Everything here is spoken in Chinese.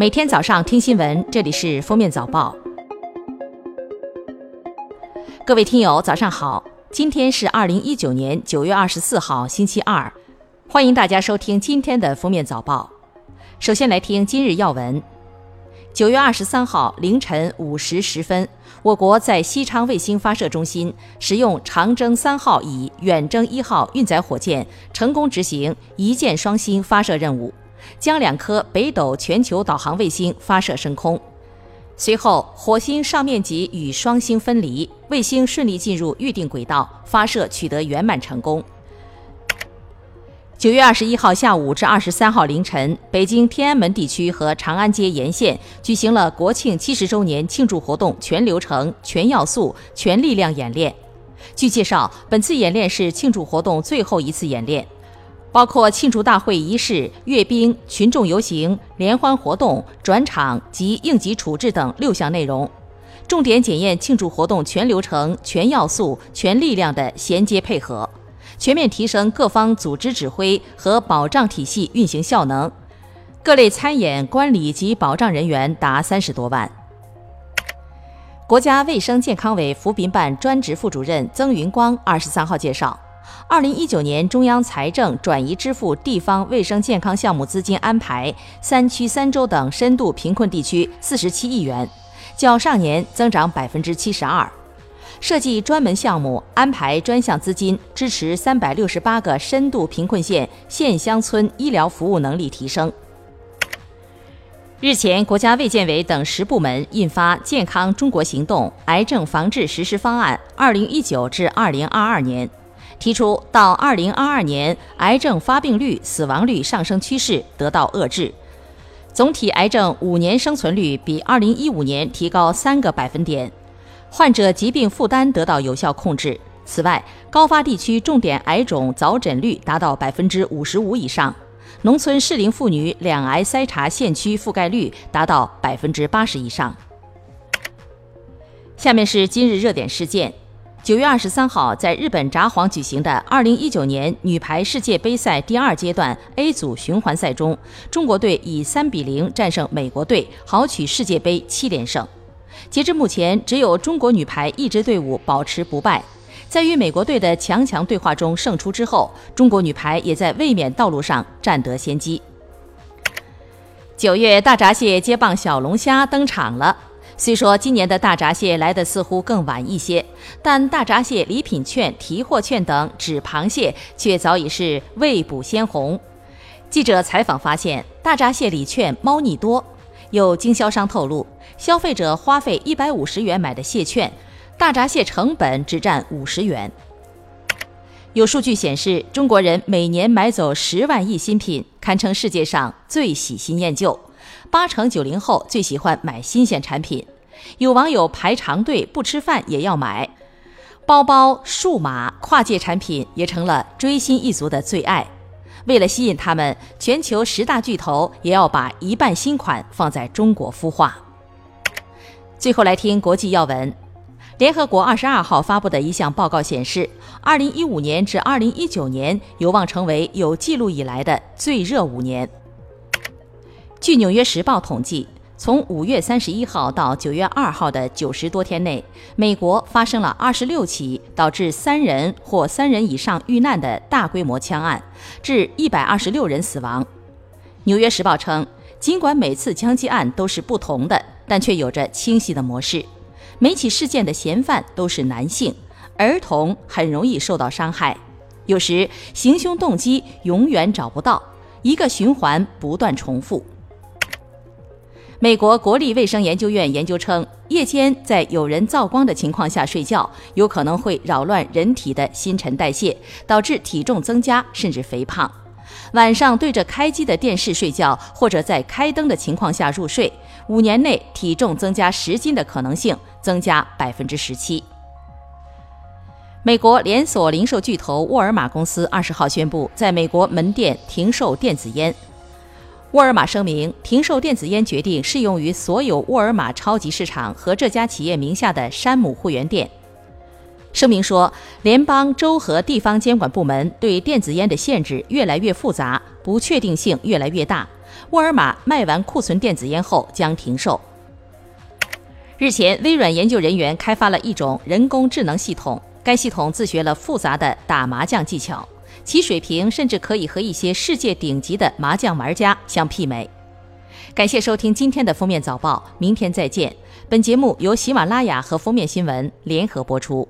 每天早上听新闻，这里是《封面早报》。各位听友，早上好！今天是二零一九年九月二十四号，星期二。欢迎大家收听今天的《封面早报》。首先来听今日要闻。九月二十三号凌晨五时十分，我国在西昌卫星发射中心使用长征三号乙远征一号运载火箭，成功执行一箭双星发射任务。将两颗北斗全球导航卫星发射升空，随后火星上面积与双星分离，卫星顺利进入预定轨道，发射取得圆满成功。九月二十一号下午至二十三号凌晨，北京天安门地区和长安街沿线举行了国庆七十周年庆祝活动全流程、全要素、全力量演练。据介绍，本次演练是庆祝活动最后一次演练。包括庆祝大会仪式、阅兵、群众游行、联欢活动、转场及应急处置等六项内容，重点检验庆祝活动全流程、全要素、全力量的衔接配合，全面提升各方组织指挥和保障体系运行效能。各类参演观礼及保障人员达三十多万。国家卫生健康委扶贫办专职副主任曾云光二十三号介绍。二零一九年中央财政转移支付地方卫生健康项目资金安排三区三州等深度贫困地区四十七亿元，较上年增长百分之七十二。设计专门项目，安排专项资金，支持三百六十八个深度贫困县县乡村医疗服务能力提升。日前，国家卫健委等十部门印发《健康中国行动癌症防治实施方案（二零一九至二零二二年）》。提出到二零二二年，癌症发病率、死亡率上升趋势得到遏制，总体癌症五年生存率比二零一五年提高三个百分点，患者疾病负担得到有效控制。此外，高发地区重点癌种早诊率达到百分之五十五以上，农村适龄妇女两癌筛查县区覆盖率达到百分之八十以上。下面是今日热点事件。九月二十三号，在日本札幌举行的二零一九年女排世界杯赛第二阶段 A 组循环赛中，中国队以三比零战胜美国队，豪取世界杯七连胜。截至目前，只有中国女排一支队伍保持不败。在与美国队的强强对话中胜出之后，中国女排也在卫冕道路上占得先机。九月，大闸蟹接棒小龙虾登场了。虽说今年的大闸蟹来的似乎更晚一些，但大闸蟹礼品券、提货券等纸螃蟹却早已是未卜先红。记者采访发现，大闸蟹礼券猫腻多。有经销商透露，消费者花费一百五十元买的蟹券，大闸蟹成本只占五十元。有数据显示，中国人每年买走十万亿新品，堪称世界上最喜新厌旧。八成九零后最喜欢买新鲜产品，有网友排长队不吃饭也要买包包、数码、跨界产品，也成了追星一族的最爱。为了吸引他们，全球十大巨头也要把一半新款放在中国孵化。最后来听国际要闻，联合国二十二号发布的一项报告显示，二零一五年至二零一九年有望成为有记录以来的最热五年。据《纽约时报》统计，从五月三十一号到九月二号的九十多天内，美国发生了二十六起导致三人或三人以上遇难的大规模枪案，致一百二十六人死亡。《纽约时报》称，尽管每次枪击案都是不同的，但却有着清晰的模式。每起事件的嫌犯都是男性，儿童很容易受到伤害。有时行凶动机永远找不到，一个循环不断重复。美国国立卫生研究院研究称，夜间在有人造光的情况下睡觉，有可能会扰乱人体的新陈代谢，导致体重增加甚至肥胖。晚上对着开机的电视睡觉，或者在开灯的情况下入睡，五年内体重增加十斤的可能性增加百分之十七。美国连锁零售巨头沃尔玛公司二十号宣布，在美国门店停售电子烟。沃尔玛声明，停售电子烟决定适用于所有沃尔玛超级市场和这家企业名下的山姆会员店。声明说，联邦、州和地方监管部门对电子烟的限制越来越复杂，不确定性越来越大，沃尔玛卖完库存电子烟后将停售。日前，微软研究人员开发了一种人工智能系统，该系统自学了复杂的打麻将技巧，其水平甚至可以和一些世界顶级的麻将玩家相媲美。感谢收听今天的封面早报，明天再见。本节目由喜马拉雅和封面新闻联合播出。